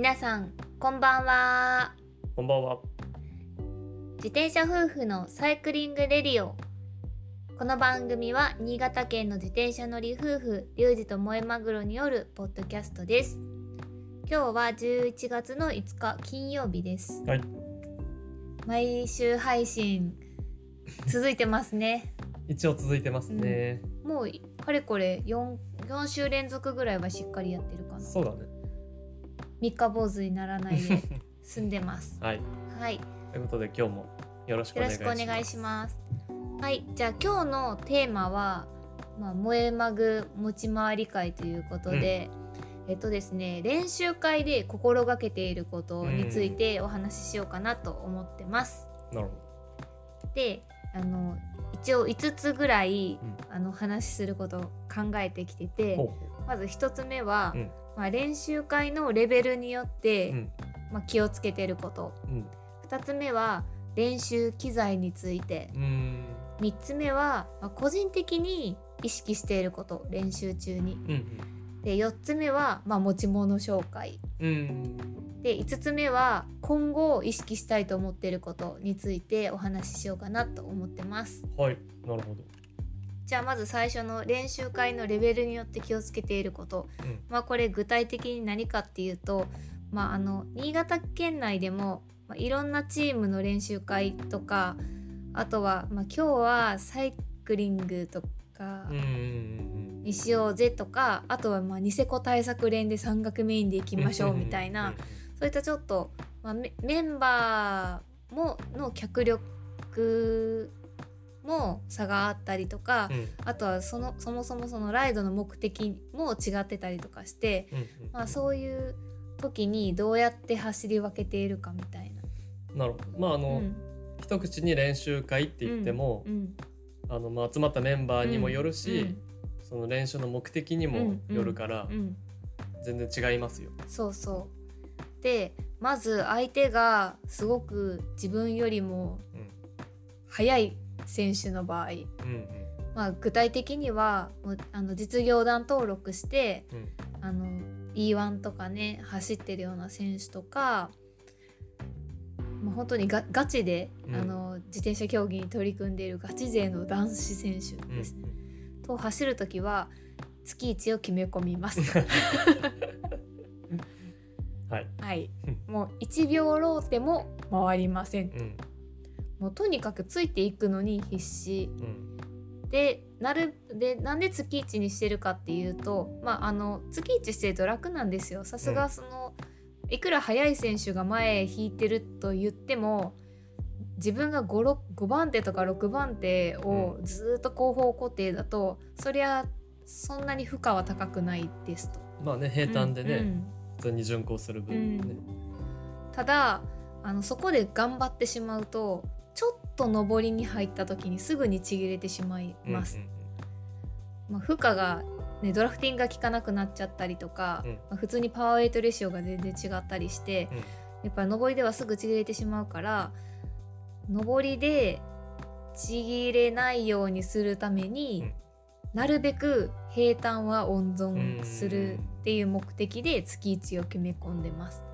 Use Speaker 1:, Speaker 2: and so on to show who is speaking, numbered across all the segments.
Speaker 1: 皆さんこんばんは
Speaker 2: こんばんは。
Speaker 1: 自転車夫婦のサイクリングレディオこの番組は新潟県の自転車乗り夫婦リュウジと萌えマグロによるポッドキャストです今日は11月の5日金曜日です
Speaker 2: はい。
Speaker 1: 毎週配信続いてますね
Speaker 2: 一応続いてますね。
Speaker 1: もうかれこれ 4, 4週連続ぐらいはしっかりやってるかな
Speaker 2: そうだね。
Speaker 1: 三日坊主にならないで済んでます
Speaker 2: はい。
Speaker 1: はい
Speaker 2: ということで今日もよろしくお願いします。
Speaker 1: くお願いします。はい、じゃあ今日のテーマは、まあ、萌えマグ持ち回り会ということで、えっとですね、練習会で心がけていることについてお話ししようかなと思ってます。
Speaker 2: なるほ
Speaker 1: で、あの一応5つぐらい、
Speaker 2: うん
Speaker 1: あの話しすることを考えてきて
Speaker 2: ど。
Speaker 1: て、
Speaker 2: ほ
Speaker 1: まず1つ目は、
Speaker 2: うん
Speaker 1: まあ、練習会のレベルによって、
Speaker 2: う。うん。
Speaker 1: まあ、気をつけてること
Speaker 2: うん。
Speaker 1: 2つ目は練習機材について
Speaker 2: うーん。
Speaker 1: 3つ目は、まあ個人的に意識していること練習中に
Speaker 2: うん。
Speaker 1: で4つ目は、まあ、持ち物紹介
Speaker 2: うん。うん。
Speaker 1: で5つ目は今後意識したいと思っていることについてお話ししようかなと思ってます
Speaker 2: はい。なるほど。
Speaker 1: じゃあまず最初の練習会のレベルによって気をつけていること
Speaker 2: うん。
Speaker 1: まあこれ具体的に何かっていうと、まあ、あの新潟県内でも、まあ、いろんなチームの練習会とかあとは、まあ、今日はサイクリングとか。にしようぜとかあとはまあニセコ対策連で山岳メインで行きましょうみたいな。そういったちょっと、まあ、メメンバーもの脚力も差があったりとか、
Speaker 2: うん。うん。
Speaker 1: あとはそのそもそもそのライドの目的も違ってたりとかして、
Speaker 2: うん。
Speaker 1: まあ、そういう時にどうやって走り分けているかみたいな。
Speaker 2: なるほど。まああ
Speaker 1: う
Speaker 2: の、
Speaker 1: ん
Speaker 2: 一口に練習会って言っても
Speaker 1: う、ん
Speaker 2: あのまあ集まったメンバーにもよるし、
Speaker 1: うん
Speaker 2: その練習の目的にもよるから
Speaker 1: うんうん
Speaker 2: 全然違いますよ。
Speaker 1: そうそうでまず相手がすごく自分よりも
Speaker 2: うん。
Speaker 1: 速い選手の場合、
Speaker 2: うん。うん。
Speaker 1: まあ、具体的にはあの実業団登録して
Speaker 2: うん。
Speaker 1: あの E1 とかね走ってるような選手とか、まあ、本当にがガチで、
Speaker 2: うん
Speaker 1: あの自転車競技に取り組んでいるガチ勢の男子選手
Speaker 2: うん。
Speaker 1: ですね。と走る時は月1を決め込みます。
Speaker 2: はい。
Speaker 1: はい、もう1秒ローテも回りません。
Speaker 2: うん。
Speaker 1: もうとにかくついていくのに必死
Speaker 2: うん。
Speaker 1: でなるでなんで月1にしてるかっていうとまああの月1してると楽なんですよさす
Speaker 2: うん
Speaker 1: がその、いくら速い選手が前引いてると言っても自分が 5, 5番手とか6番手をずーっと後方固定だと、そりゃそんなに負荷は高くないですと。
Speaker 2: まあね平坦でね、
Speaker 1: うんうん
Speaker 2: 普通に巡航する分ね。
Speaker 1: ただあのそこで頑張ってしまうとちょっと上りに入った時にすぐにちぎれてしまいます。
Speaker 2: うん
Speaker 1: まあ、負荷が、ね、ドラフティングが効かなくなっちゃったりとか、
Speaker 2: うん。
Speaker 1: まあ、普通にパワーウェイトレシオが全然違ったりして、
Speaker 2: うん。
Speaker 1: やっぱり上りではすぐちぎれてしまうから上りでちぎれないようにするために、
Speaker 2: うん。
Speaker 1: なるべく平坦は温存するっていう目的で月1を決め込んでます。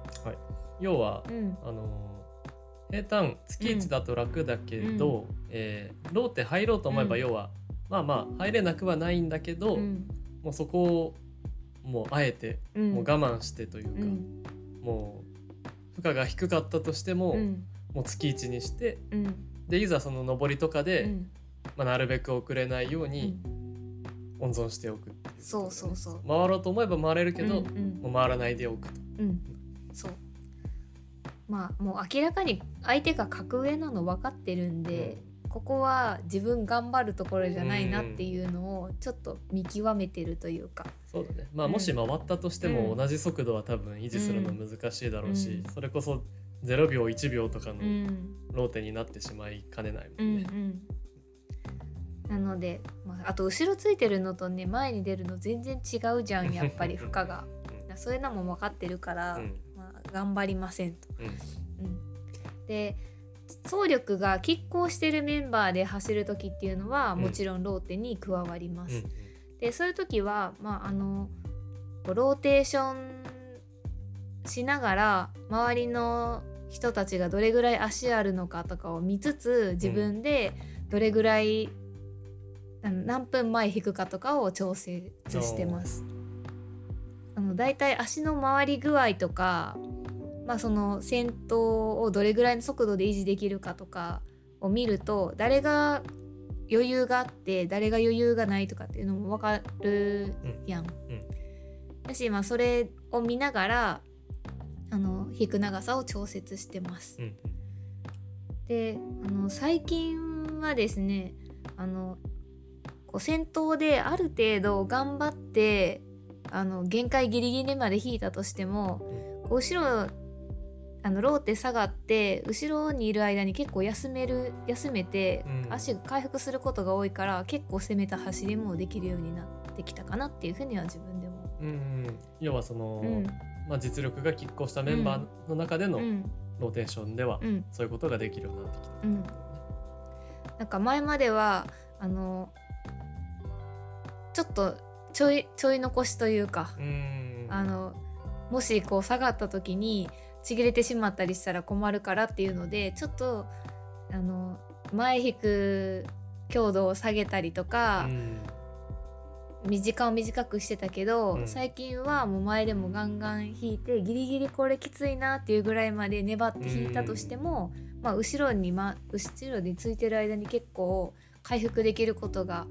Speaker 2: 要は
Speaker 1: うん。
Speaker 2: あのー平坦月1だと楽だけど、えーローテ入ろうと思えば
Speaker 1: うん。
Speaker 2: 要は、まあまあ入れなくはないんだけど、
Speaker 1: うん。
Speaker 2: もうそこをもうあえて
Speaker 1: うん。
Speaker 2: もう我慢してというか、
Speaker 1: うん。
Speaker 2: もう負荷が低かったとしても、
Speaker 1: うん。
Speaker 2: もう月1にして
Speaker 1: うん。
Speaker 2: でいざその上りとかで、
Speaker 1: うん。
Speaker 2: まあ、なるべく遅れないよう
Speaker 1: う
Speaker 2: に
Speaker 1: ん
Speaker 2: 温存しておくっていうこと
Speaker 1: そうそうそう。
Speaker 2: 回ろうと思えば回れるけど、
Speaker 1: うんうん。
Speaker 2: もう回らないでおくと。
Speaker 1: うん、そうまあもう明らかに相手が格上なの分かってるんで、ここは自分頑張るところじゃないなっていうのをちょっと見極めてるというか、
Speaker 2: そうだね。まあ
Speaker 1: うん
Speaker 2: もし回ったとしても
Speaker 1: うん。
Speaker 2: 同じ速度は多分維持するの難しいだろうし、
Speaker 1: うん。
Speaker 2: それこそ0秒1秒とかの
Speaker 1: うん。
Speaker 2: ローテになってしまいかねないも
Speaker 1: うんん
Speaker 2: ね。
Speaker 1: うん、なので、まあ、あと後ろついてるのとね前に出るの全然違うじゃんやっぱり負荷が。そういうのも分かってるから、
Speaker 2: う
Speaker 1: 頑張りませんと。
Speaker 2: うん
Speaker 1: うん、で走力が拮抗してるメンバーで走る時っていうのは
Speaker 2: うん
Speaker 1: もちろんローテに加わります。
Speaker 2: うん
Speaker 1: でそういう時は、まあ、あのローテーションしながら周りの人たちがどれぐらい足あるのかとかを見つつ自分でどれぐらい、あの何分前引くかとかを調節してます。あのだいたい足の回り具合とか、まあ、その先頭をどれぐらいの速度で維持できるかとかを見ると誰が余裕があって誰が余裕がないとかっていうのも分かるやん。だし、まあ、それを見ながらあの引く長さを調節してます。
Speaker 2: うん。
Speaker 1: であの最近はですねあのこう先頭である程度頑張ってあの限界ギリギリまで引いたとしても後ろあのローテ下がって後ろにいる間に結構休める休めて
Speaker 2: うん。
Speaker 1: 足が回復することが多いから結構攻めた走りもできるようになってきたかなっていうふうには自分でも。
Speaker 2: うんうん。要はその、
Speaker 1: うん。
Speaker 2: まあ、実力が拮抗したメンバーの中での
Speaker 1: うん。
Speaker 2: ローテーションでは
Speaker 1: うん。
Speaker 2: そういうことができるようになってきた、
Speaker 1: うん。なんか前まではあのちょっとちょいちょい残しというか、
Speaker 2: うん。
Speaker 1: あのもしこう下がった時にちぎれてしまったりしたら困るからっていうのでちょっとあの前引く強度を下げたりとか
Speaker 2: う、ん。
Speaker 1: 時間を短くしてたけど、
Speaker 2: うん。
Speaker 1: 最近はもう前でもガンガン引いてギリギリこれきついなっていうぐらいまで粘って引いたとしても、まあ、後ろに、ま、後ろについてる間に結構回復できることが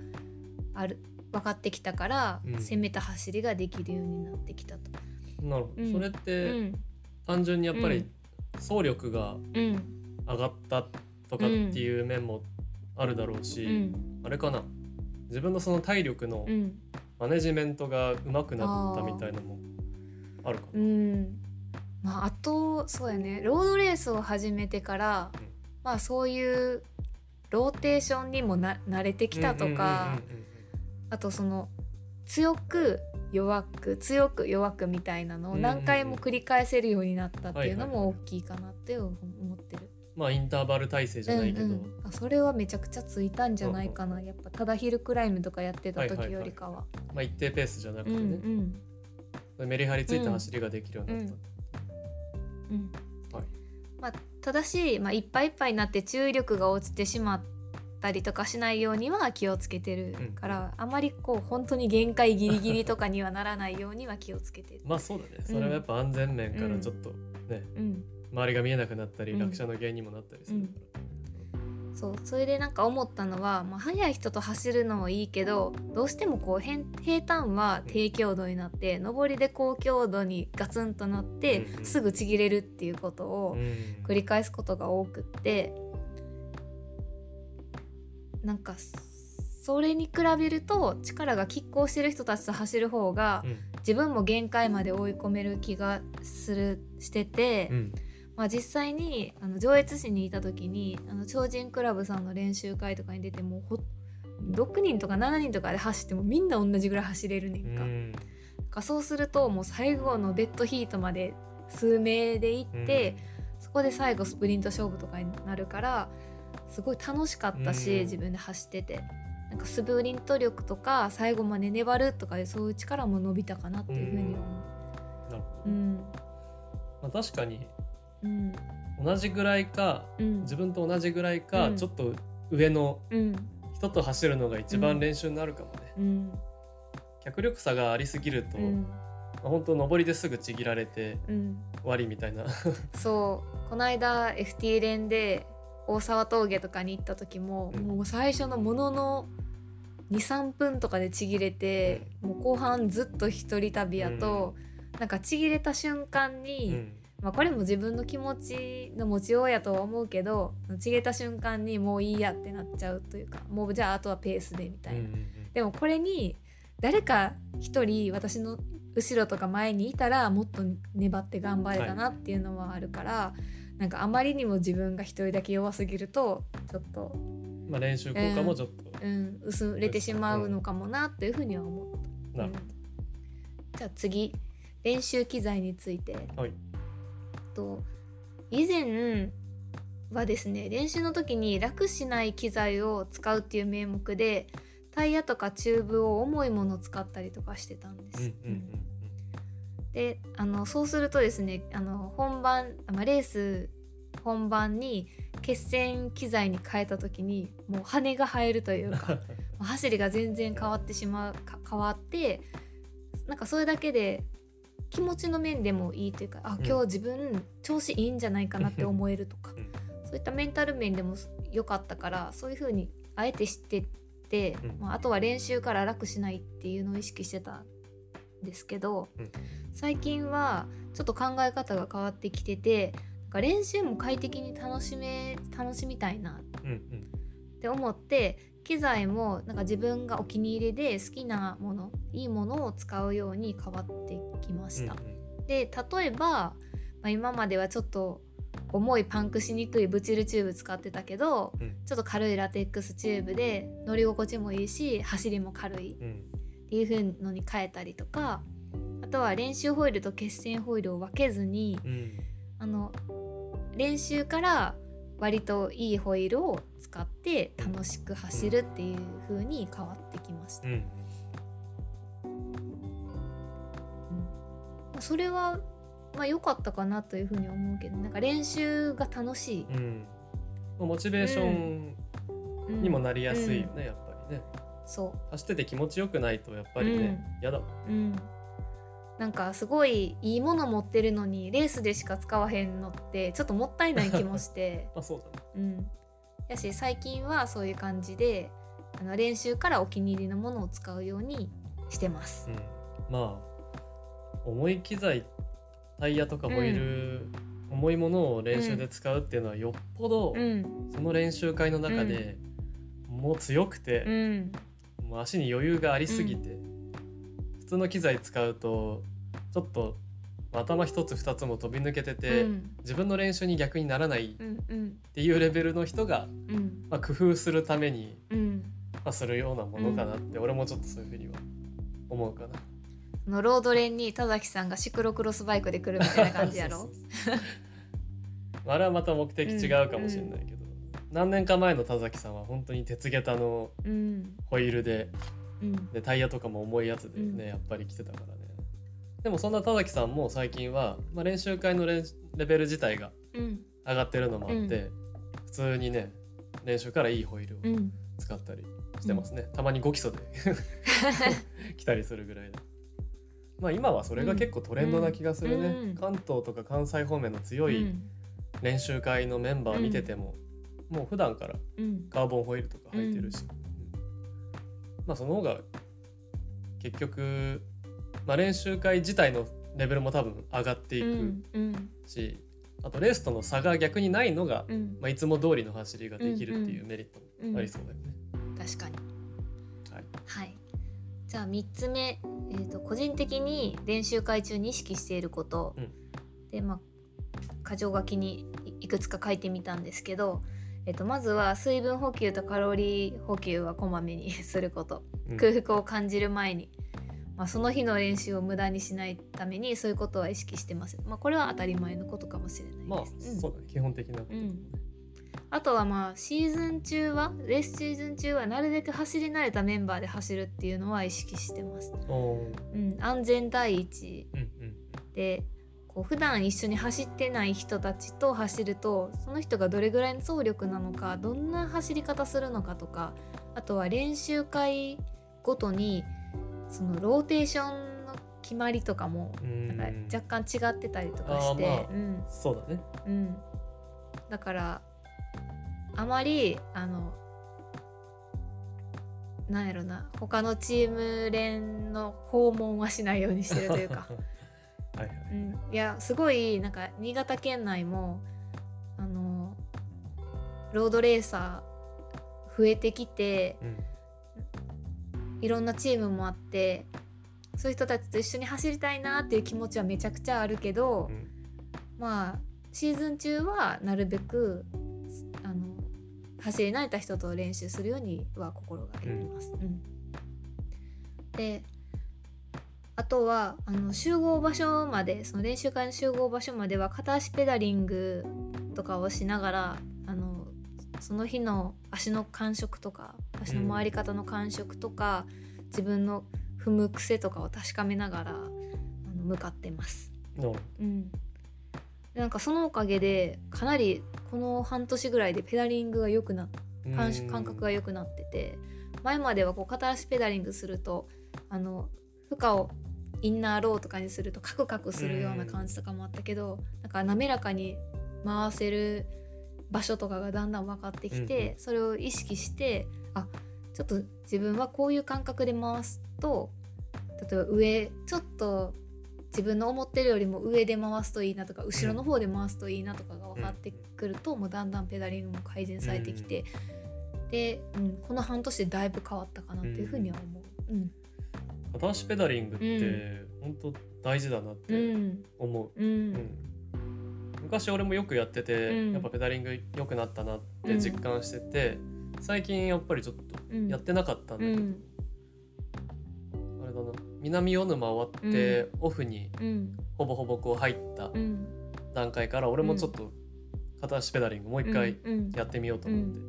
Speaker 1: ある分かってきたから、
Speaker 2: うん。
Speaker 1: 攻めた走りができるようになってきたと。
Speaker 2: なるほど、
Speaker 1: うん。
Speaker 2: それっ
Speaker 1: う
Speaker 2: て
Speaker 1: ん
Speaker 2: 単純にやっぱり
Speaker 1: うん。
Speaker 2: 走力が
Speaker 1: うん。
Speaker 2: 上がったとかっていう面もあるだろうし、
Speaker 1: うん。
Speaker 2: あれかな。自分のその体力の
Speaker 1: うん。
Speaker 2: マネジメントが上手くなったみたいなのもあるか
Speaker 1: う
Speaker 2: な。
Speaker 1: ん。まああとそうやね。ロードレースを始めてから、
Speaker 2: うん。
Speaker 1: まあそういうローテーションにもな慣れてきたとか、あとその強く弱く強く弱くみたいなのを何回も繰り返せるようになったっていうのも大きいかなって思ってる。
Speaker 2: まあインターバル体制じゃないけど、
Speaker 1: うんうん。あそれはめちゃくちゃついたんじゃないかな、やっぱただヒルクライムとかやってた時よりかは。
Speaker 2: まあ一定ペースじゃなく
Speaker 1: うん
Speaker 2: てね、
Speaker 1: うん
Speaker 2: メリハリついた走りができるようになった。
Speaker 1: うん
Speaker 2: はい。
Speaker 1: まあ、ただし、まあ、いっぱいいっぱいになって注意力が落ちてしまったりとかしないようには気をつけてるから、あまりこう本当に限界ギリギリとかにはならないようには気をつけてる。
Speaker 2: まあそうだね。それはやっぱ安全面からちょっとね、
Speaker 1: うん。
Speaker 2: 周りが見えなくなったり、
Speaker 1: うん
Speaker 2: 落車の原因にもなったりするから。
Speaker 1: そう。それでなんか思ったのは、まあ、速い人と走るのもいいけどどうしてもこう平平坦は低強度になって上りで高強度にガツンとなって、
Speaker 2: うんうん。
Speaker 1: すぐちぎれるっていうことを
Speaker 2: うん。
Speaker 1: 繰り返すことが多くってなんかそれに比べると力が拮抗してる人たちと走る方が
Speaker 2: うん。
Speaker 1: 自分も限界まで追い込める気がするしてて、
Speaker 2: うん。
Speaker 1: まあ、実際にあの上越市にいた時にあの超人クラブさんの練習会とかに出てもうほ6人とか7人とかで走ってもみんな同じぐらい走れるねんか。
Speaker 2: うん。
Speaker 1: かそうするともう最後のデッドヒートまで数名で行って、そこで最後スプリント勝負とかになるからすごい楽しかったし、
Speaker 2: うん。
Speaker 1: 自分で走ってて。なんかスプリント力とか最後まで粘るとかでそういう力も伸びたかなっていうふうに思う。
Speaker 2: ど
Speaker 1: うん。
Speaker 2: まあ、確かに
Speaker 1: うん。
Speaker 2: 同じぐらいか
Speaker 1: うん。
Speaker 2: 自分と同じぐらいか、
Speaker 1: うん。
Speaker 2: ちょっと上の
Speaker 1: うん。
Speaker 2: 人と走るのが一番練習になるかもね、
Speaker 1: うん。
Speaker 2: 脚力差がありすぎると、本当上りですぐちぎられて
Speaker 1: うん。
Speaker 2: 終わりみたいな。
Speaker 1: そう。この間 FT 連で大沢峠とかに行った時も、
Speaker 2: うん。
Speaker 1: もう最初のものの23分とかでちぎれて、もう後半ずっと一人旅やと、なんかちぎれた瞬間
Speaker 2: う
Speaker 1: に、
Speaker 2: ん。
Speaker 1: まあ、これも自分の気持ちの持ちようやとは思うけどちぎれた瞬間にもういいやってなっちゃうというかもうじゃああとはペースでみたいな。
Speaker 2: うんうん。
Speaker 1: でもこれに誰か一人私の後ろとか前にいたらもっと粘って頑張れたなっていうのはあるから、なんかあまりにも自分が一人だけ弱すぎるとちょっと、
Speaker 2: うんまあ、練習効果もちょっと、
Speaker 1: うん、薄れてしまうのかもなっていうふうには思った。
Speaker 2: なるほ
Speaker 1: じゃあ次。練習機材について。
Speaker 2: はい。
Speaker 1: と以前はですね練習の時に楽しない機材を使うっていう名目でタイヤとかチューブを重いものを使ったりとかしてたんです。
Speaker 2: ど、うんうんうん
Speaker 1: であのそうするとですねあの本番、まあ、レース本番に決戦機材に変えた時にもう羽が生えるというか 走りが全然変わってしまう変わってなんかそれだけで気持ちの面でもいいというかあ今日自分調子いいんじゃないかなって思えるとか、うん、そういったメンタル面でも良かったからそういう風にあえて知ってって、うん、まあ、あとは練習から楽しないっていうのを意識してたんですけど、うん、最近はちょっと考え方が変わってきててか練習も快適に楽しめ楽しみたいなって思って、うんうん、機材もなんか自分がお気に入りで好きなものいいものを使うように変わってきました。うんうん、で例えば、まあ、今まではちょっと重いパンクしにくいブチルチューブ使ってたけど、うん、ちょっと軽いラテックスチューブで乗り心地もいいし走りも軽いっていう風のに変えたりとかあとは練習ホイールと決戦ホイールを分けずに、うん、あの練習から割といいホイールを使って楽しく走るっていう風に変わってきました。うんうん、それはまあ良かったかなというふうに思うけどなんか練習が楽しい、うん、
Speaker 2: モチベーションにもなりやすいよね、やっぱりね。
Speaker 1: そう。
Speaker 2: 走ってて気持ちよくないとやっぱりね嫌、だもん、うん
Speaker 1: なんかすごいいいもの持ってるのにレースでしか使わへんのってちょっともったいない気もして。
Speaker 2: あそうだね。
Speaker 1: うん。やし最近はそういう感じであの練習からお気に入りのものを使うようにしてます、うん、
Speaker 2: まあ重い機材タイヤとかホイール、うん、重いものを練習で使うっていうのはよっぽど、うん、その練習会の中で、もう強くて、もう足に余裕がありすぎて、普通の機材使うとちょっと頭一つ二つも飛び抜けてて、うん、自分の練習に逆にならないっていうレベルの人が、うん、まあ、工夫するために、うん、まあ、するようなものかなって、俺もちょっとそういうふうには思うかな。
Speaker 1: のロードレンに田崎さんがシクロクロスバイクで来るみたいな感じやろ？
Speaker 2: あれはまた目的違うかもしれないけど、何年か前の田崎さんは本当に鉄下駄のホイールででタイヤとかも重いやつでね、やっぱり来てたからね。でもそんな田崎さんも最近は、まあ、練習会のレベル自体が上がってるのもあって、普通にね練習からいいホイールを使ったりしてますね、たまに5基礎で 来たりするぐらいで。まあ今はそれが結構トレンドな気がするね、うん、関東とか関西方面の強い練習会のメンバー見てても、もう普段からカーボンホイールとか履いてるし、まあその方が結局、まあ、練習会自体のレベルも多分上がっていくし、うんうん、あとレースとの差が逆にないのが、うん、まあ、いつも通りの走りができるっていうメリットもありそうだよね。
Speaker 1: 確かに、はい、はい、じゃあ3つ目、えーと、個人的に練習会中に意識していること、でまあ箇条書きにいくつか書いてみたんですけどえっと、まずは水分補給とカロリー補給はこまめにすること、うん、空腹を感じる前に、まあ、その日の練習を無駄にしないためにそういうことは意識してます、まあ、これは当たり前のことかもしれないです、まあ、
Speaker 2: そうだね、基本的なこと、うん、
Speaker 1: あとはまあシーズン中はレースシーズン中はなるべく走り慣れたメンバーで走るっていうのは意識してます、うん、安全第一、うんうん、でこう普段一緒に走ってない人たちと走るとその人がどれぐらいの走力なのかどんな走り方するのかとかあとは練習会ごとにそのローテーションの決まりとかもなんか若干違ってたりとかして、まあ、
Speaker 2: うん、そうだね、
Speaker 1: うん、だからあまりあのなんやろな他のチーム連の訪問はしないようにしてるというか はいはい、うん、いやすごいなんか新潟県内もあのロードレーサー増えてきて、うん、いろんなチームもあってそういう人たちと一緒に走りたいなっていう気持ちはめちゃくちゃあるけど、うん、まあシーズン中はなるべくあの走り慣れた人と練習するようには心がけてます。うん、であとはあの集合場所までその練習会の集合場所までは片足ペダリングとかをしながらあのその日の足の感触とか足の回り方の感触とか、うん、自分の踏む癖とかを確かめながらあの向かってます。
Speaker 2: う。ん、
Speaker 1: なんかそのおかげでかなりこの半年ぐらいでペダリングが良くな感感覚が良くなってて前まではこう片足ペダリングするとあの負荷をインナーローとかにするとカクカクするような感じとかもあったけどなんか滑らかに回せる場所とかがだんだん分かってきて、うん、それを意識してあちょっと自分はこういう感覚で回すと例えば上ちょっと自分の思ってるよりも上で回すといいなとか後ろの方で回すといいなとかが分かってくると、うん、もうだんだんペダリングも改善されてきて、うん、で、うん、この半年でだいぶ変わったかなっていうふうには思う。うん
Speaker 2: 片足ペダリングって本当大事だなって思う、うん。昔俺もよくやってて、やっぱペダリング良くなったなって実感してて、最近やっぱりちょっとやってなかったんだけど、あれだな。南魚沼終わって、オフにほぼほぼこう入った段階から俺もちょっと片足ペダリングもう一回やってみようと思って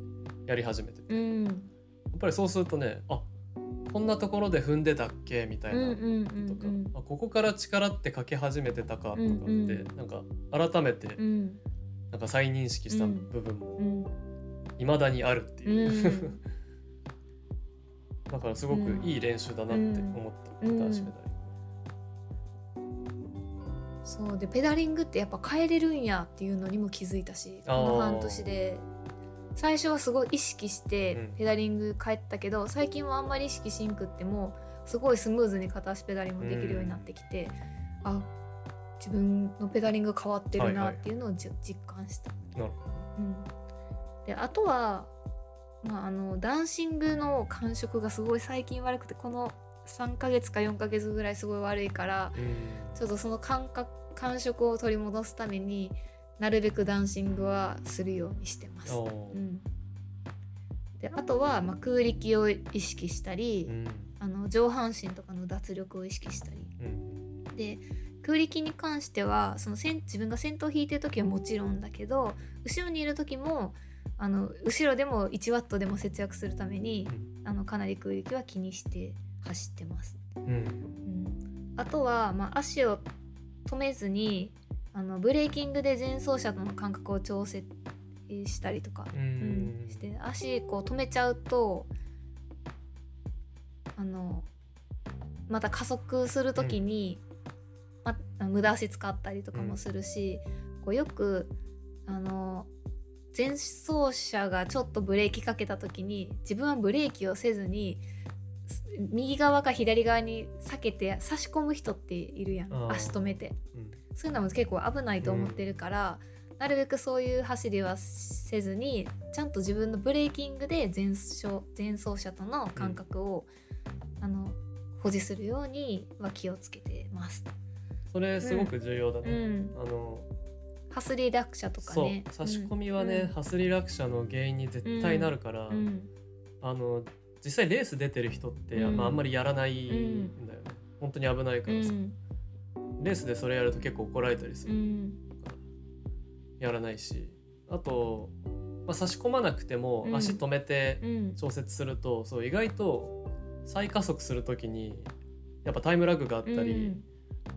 Speaker 2: やり始めてて、やっぱりそうするとねあこんなところで踏んでたっけ？みたいなとか、あここから力ってかけ始めてたかとかって、うんうん、なんか改めて、なんか再認識した部分もいまだにあるっていう、だからすごくいい練習だなって思った、片足ペダリング。
Speaker 1: そう。でペダリングってやっぱ変えれるんやっていうのにも気づいたしこの半年で最初はすごい意識してペダリング帰ったけど、うん、最近はあんまり意識しんくってもすごいスムーズに片足ペダリングできるようになってきて、うん、あ自分のペダリング変わってるなっていうのを、はいはい、実感した。うん、であとは、まあ、あのダンシングの感触がすごい最近悪くてこの3ヶ月か4ヶ月ぐらいすごい悪いから、うん、ちょっとその感覚感触を取り戻すためになるべくダンシングはするようにしてます。うん、であとは、まあ、空力を意識したり、うん、あの上半身とかの脱力を意識したり、うん、で空力に関してはその自分が先頭引いてる時はもちろんだけど後ろにいる時もあの後ろでも1ワットでも節約するために、あのかなり空力は気にして走ってます。うん。あとは、まあ、足を止めずにあのブレーキングで前走車との間隔を調整したりとか、うん、して足こう止めちゃうとあのまた加速する時に、うん、ま、無駄足使ったりとかもするし、うん、こうよくあの前走車がちょっとブレーキかけた時に自分はブレーキをせずに右側か左側に避けて差し込む人っているやん。足止めて、うん、そういうのも結構危ないと思ってるから、うん、なるべくそういう走りはせずにちゃんと自分のブレーキングで前走前走者との感覚を、うん、あの保持するようには気をつけてます。
Speaker 2: それすごく重要だね。あの
Speaker 1: ハスリ落車とかね。
Speaker 2: 差し込みはね、ハスリ落車の原因に絶対なるから、あの実際レース出てる人って、まあ、あんまりやらないんだよね、本当に危ないからさ、レースでそれやると結構怒られたりする、やらないし。あと、まあ、差し込まなくても足止めて調節すると、そう意外と再加速する時にやっぱタイムラグがあったり、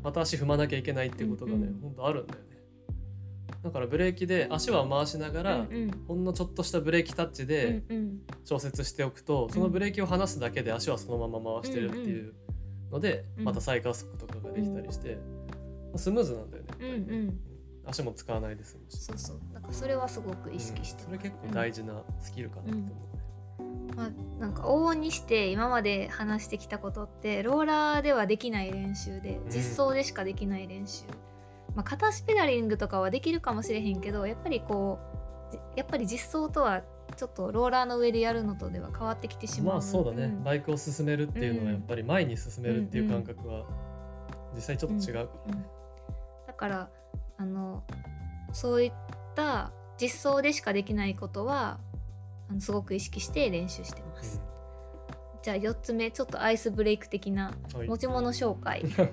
Speaker 2: また足踏まなきゃいけないっていうことがね、うんうん、本当あるんだよね。だからブレーキで足は回しながら、うんうん、ほんのちょっとしたブレーキタッチで調節しておくと、そのブレーキを離すだけで足はそのまま回してるっていうので、また再加速とかができたりして、スムーズなんだよね、うんうん、足も使わないですし。
Speaker 1: そうそう。だからそれはすごく意識して、
Speaker 2: それ結構大事なスキルかなって思う、
Speaker 1: まあ、なんか往々にして今まで話してきたことってローラーではできない練習で実装でしかできない練習、まあ、片足ペダリングとかはできるかもしれへんけどやっぱりこうやっぱり実装とはちょっとローラーの上でやるのとでは変わってきてしまう
Speaker 2: まあそうだね、うん、バイクを進めるっていうのはやっぱり前に進めるっていう感覚は実際ちょっと違うから、ね、
Speaker 1: だからあのそういった実装でしかできないことはあのすごく意識して練習してます、うん、じゃあ4つ目ちょっとアイスブレイク的な持ち物紹介、は い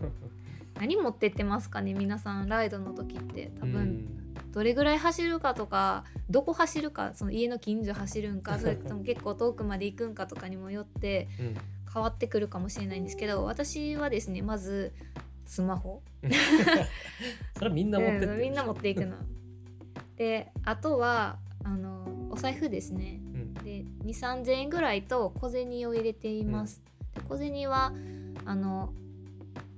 Speaker 1: 何持ってってますかね皆さんライドの時って。多分どれぐらい走るかとかどこ走るかその家の近所走るんかそれとも 結構遠くまで行くんかとかにもよって変わってくるかもしれないんですけど私はですねまずスマホ。
Speaker 2: それはみんな持ってって
Speaker 1: みんな持っていくの。であとはあのお財布ですね、うん、で2 3 0 0 0円ぐらいと小銭を入れています、うん、で小銭はあの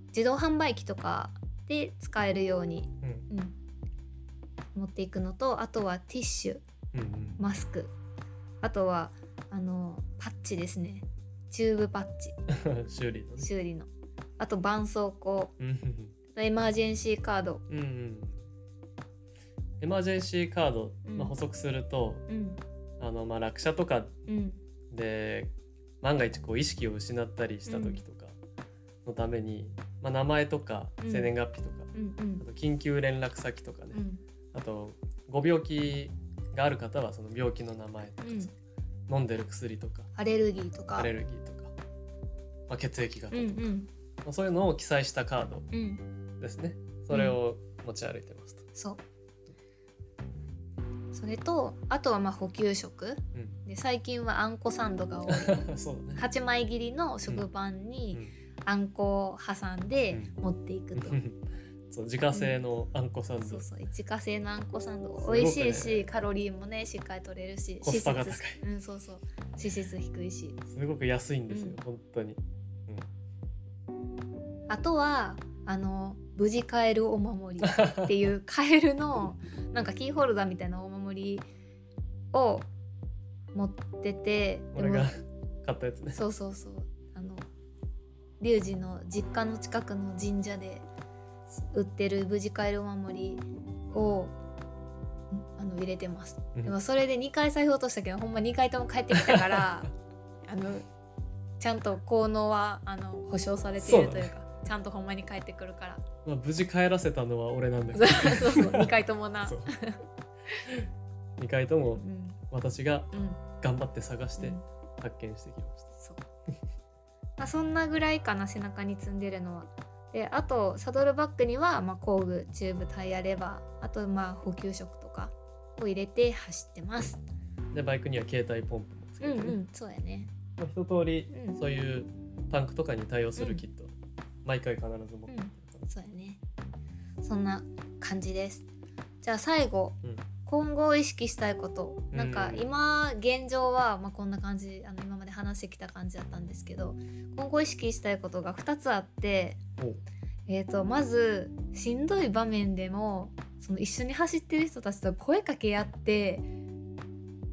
Speaker 1: 自動販売機とかで使えるように、うん、うん、持っていくのとあとはティッシュ、うんうん、マスクあとはあのパッチですね。チューブパッチ。
Speaker 2: 修理の、
Speaker 1: ね、修理のあと絆創膏。エマージェンシーカード、うんうん、
Speaker 2: エマージェンシーカード、まあ、補足すると、うん、あのまあ、落車とかで、万が一こう意識を失ったりした時とかのために、まあ、名前とか生年月日とか、あと緊急連絡先とかね、あとご病気がある方はその病気の名前とか飲んでる薬とか
Speaker 1: アレルギーとか。
Speaker 2: アレルギーとか、まあ、血液型とか、うんうん。まあ、そういうのを記載したカードですね、うん、それを持ち歩いてますと。
Speaker 1: そう。それとあとはまあ補給食、うん、で最近はあんこサンドが多い。ね、8枚切りの食パンにあんこを挟んで持っていくと。
Speaker 2: そう自家製のあんこサンド、うん、
Speaker 1: そうそう。自家製のあんこサンド。美味しいし、ね、カロリーもねしっかり取れるし
Speaker 2: コスパが高い。
Speaker 1: うんそうそう。脂質低いし。
Speaker 2: すごく安いんですよ、うん、本当に、
Speaker 1: うん、あとはあの無事買えるお守り っていうカエルのなんかキーホルダーみたいなお守りを持ってて
Speaker 2: 俺が買ったやつね。
Speaker 1: そうそうそう。あのリュウジの実家の近くの神社で売ってる無事買えるお守りをあの入れてます、うん、でもそれで2回財布落としたけどほんま2回とも帰ってきたから あのちゃんと効能はあの保証されているというかちゃんとほんまに帰ってくるから、
Speaker 2: まあ、無事帰らせたのは俺なんだ
Speaker 1: けど。そうそう2 回ともな。
Speaker 2: 2回とも私が頑張って探して発見してきました、うん、そう。
Speaker 1: まあそんなぐらいかな背中に積んでるのは。であとサドルバッグには、まあ、工具チューブタイヤレバーあとまあ補給食とかを入れて走ってます。
Speaker 2: でバイクには携帯ポンプもつけて、ね、うんうん
Speaker 1: そうやね、
Speaker 2: まあ、一通り、そういうパンクとかに対応するキット、うん、毎回必ず持ってる、
Speaker 1: うん、そうやね。そんな感じです。じゃあ最後、うん、今後意識したいこと。なんか今現状は、まあ、こんな感じあの今まで話してきた感じだったんですけど今後意識したいことが2つあって、えーと、まずしんどい場面でもその一緒に走ってる人たちと声かけ合って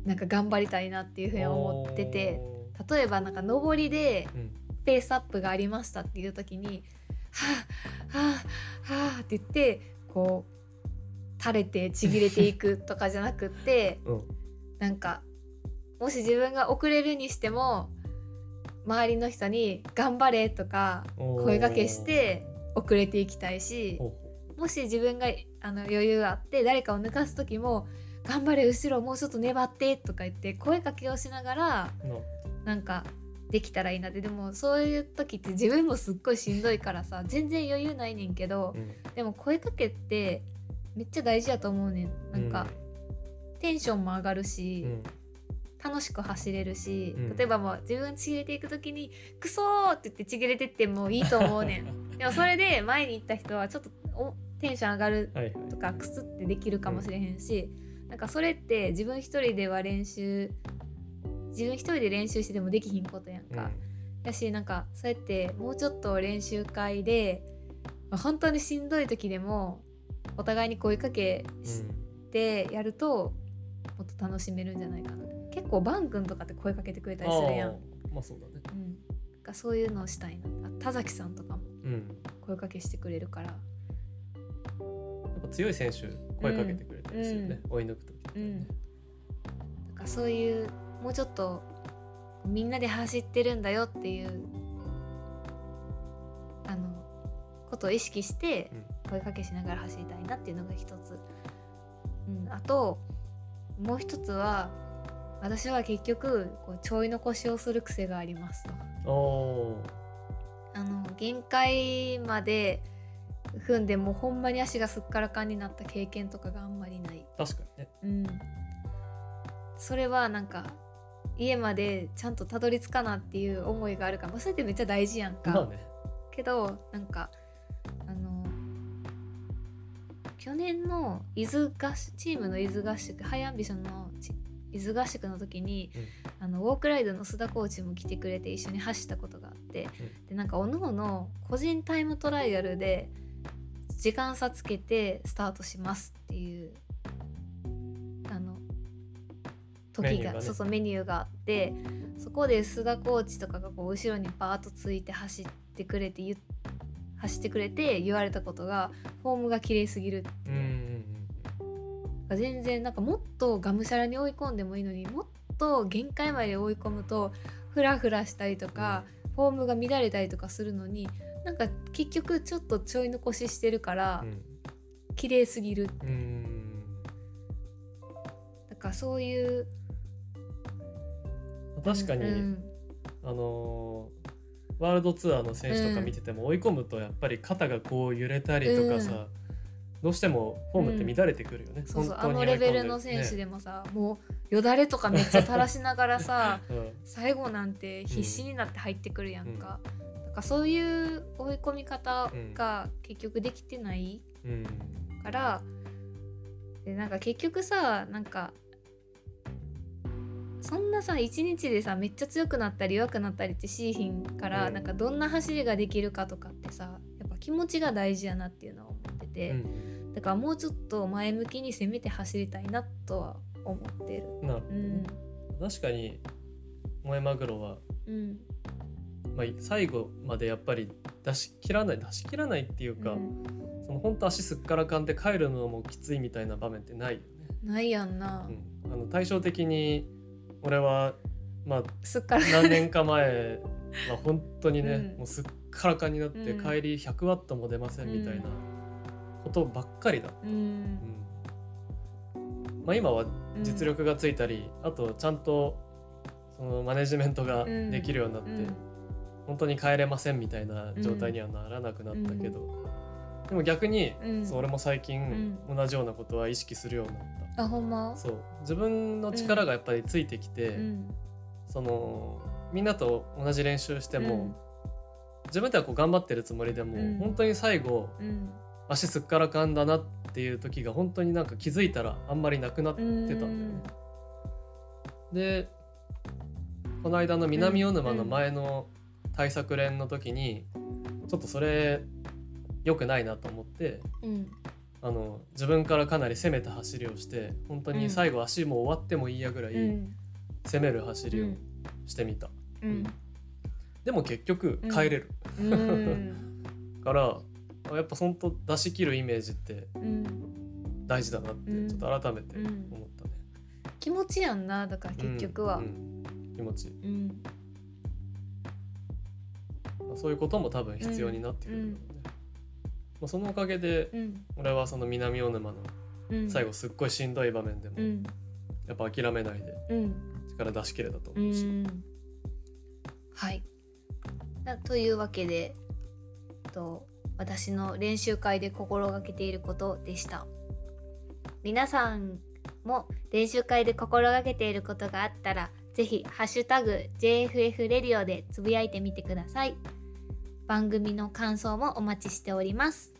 Speaker 1: なんか頑張りたいなっていうふうに思ってて例えばなんか上りでペースアップがありましたっていう時に「はあはあはあ」って言ってこう垂れてちぎれていくとかじゃなくって、うん、なんかもし自分が遅れるにしても周りの人に「頑張れ」とか声がけして遅れていきたいしもし自分があの余裕があって誰かを抜かす時も「頑張れ後ろもうちょっと粘って」とか言って声かけをしながら、なんかできたらいいなって。でもそういう時って自分もすっごいしんどいからさ全然余裕ないねんけど、うん、でも声かけってめっちゃ大事やと思うねん。なんか、うん、テンションも上がるし、うん、楽しく走れるし、うん、例えばもう自分ちぎれていく時に「クソ!」って言ってちぎれてってもいいと思うねん。でもそれで前に行った人はちょっとおテンション上がるとか、クスってできるかもしれへんし、うん、なんかそれって自分一人では練習自分一人で練習してでもできひんことやんか。やしなんかそうやってもうちょっと練習会で、まあ、本当にしんどい時でもお互いに声かけしてやると、もっと楽しめるんじゃないかな。結構バン君とかって声かけてくれたりするやん。
Speaker 2: まあそうだね、うん、
Speaker 1: かそういうのをしたいな。田崎さんとかも声かけしてくれるから、
Speaker 2: うん、やっぱ強い選手声かけてくれたりするね、うん、追い抜く時とかね、うん、
Speaker 1: なんかそういうもうちょっとみんなで走ってるんだよっていうあのことを意識して声かけしながら走りたいなっていうのが一つ、うん、あともう一つは私は結局こうちょい残しをする癖がありますと。あの限界まで踏んでもうほんまに足がすっからかんになった経験とかがあんまりない。
Speaker 2: 確かにね。
Speaker 1: うん。それはなんか家までちゃんとたどり着かなっていう思いがあるからそれってめっちゃ大事やんか、
Speaker 2: まあね、
Speaker 1: けどなんかあ去年の伊豆合チームの伊豆合宿ハイアンビションの伊豆合宿の時に、うん、あのウォークライドの須田コーチも来てくれて一緒に走ったことがあって、うん、でなんかおのおの個人タイムトライアルで時間差つけてスタートしますっていう時が、ね、そうそうメニューがあってそこで須田コーチとかがこう後ろにバーッとついて走ってくれて走ってくれて言われたことがフォームが綺麗すぎるって全然なんかもっとがむしゃらに追い込んでもいいのにもっと限界まで追い込むとフラフラしたりとか、フォームが乱れたりとかするのになんか結局ちょっとちょい残ししてるから、うん、綺麗すぎる。だからそういう
Speaker 2: 確かに、うん、あのー、ワールドツアーの選手とか見てても追い込むとやっぱり肩がこう揺れたりとかさ、うん。どうしてもフォームって乱れてくるよね、うん、
Speaker 1: そう。そうあのレベルの選手でもさ、ね、もうよだれとかめっちゃ垂らしながらさ、うん、最後なんて必死になって入ってくるやんか、うん、かそういう追い込み方が結局できてないから、でなんか結局さなんかそんなさ一日でさめっちゃ強くなったり弱くなったりってしーひんから、うん、なんかどんな走りができるかとかってさやっぱ気持ちが大事やなっていうのは思ってて、うん、だからもうちょっと前向きに攻めて走りたいなとは思ってる。
Speaker 2: なるほど、うん、確かに萌えマグロは、うんまあ、最後までやっぱり出し切らない出し切らないっていうか、うん、その本当足すっからかんで帰るのもきついみたいな場面ってないよね。
Speaker 1: ないやんな。
Speaker 2: うん、あの対照的に俺はまあ何年か前は本当にね、うん、もうすっからかんになって、帰り100ワットも出ませんみたいなことばっかりだった。うん。まあ、今は実力がついたり、あとちゃんとそのマネジメントができるようになって、本当に帰れませんみたいな状態にはならなくなったけど、でも逆に、そう俺も最近同じようなことは意識するようになった。
Speaker 1: あほんま？
Speaker 2: そう。自分の力がやっぱりついてきて、うん、そのみんなと同じ練習しても、うん、自分ではこう頑張ってるつもりでも、うん、本当に最後、足すっからかんだなっていう時が本当になんか気づいたらあんまりなくなってたんだよね。でこの間の南魚沼の前の対策練の時に、ちょっとそれ良くないなと思って、あの自分からかなり攻めた走りをして本当に最後足も終わってもいいやぐらい攻める走りをしてみた、うん、でも結局帰れる、からやっぱ本当出し切るイメージって大事だなってちょっと改めて思ったね、
Speaker 1: 気持ちやんなだから結局は、
Speaker 2: 気持ち、うん、そういうことも多分必要になってくる、ねまあ、そのおかげで、俺はその南大沼の最後すっごいしんどい場面でも、やっぱ諦めないで力出し切れたと思うし。
Speaker 1: はい。というわけでと私の練習会で心がけていることでした。皆さんも練習会で心がけていることがあったらぜひハッシュタグ JFF レディオでつぶやいてみてください。番組の感想もお待ちしております、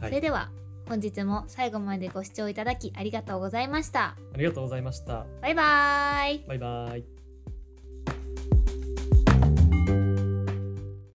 Speaker 1: はい、それでは本日も最後までご視聴いただきありがとうございました。
Speaker 2: ありがとうございました。
Speaker 1: バイバーイ。
Speaker 2: バイバイ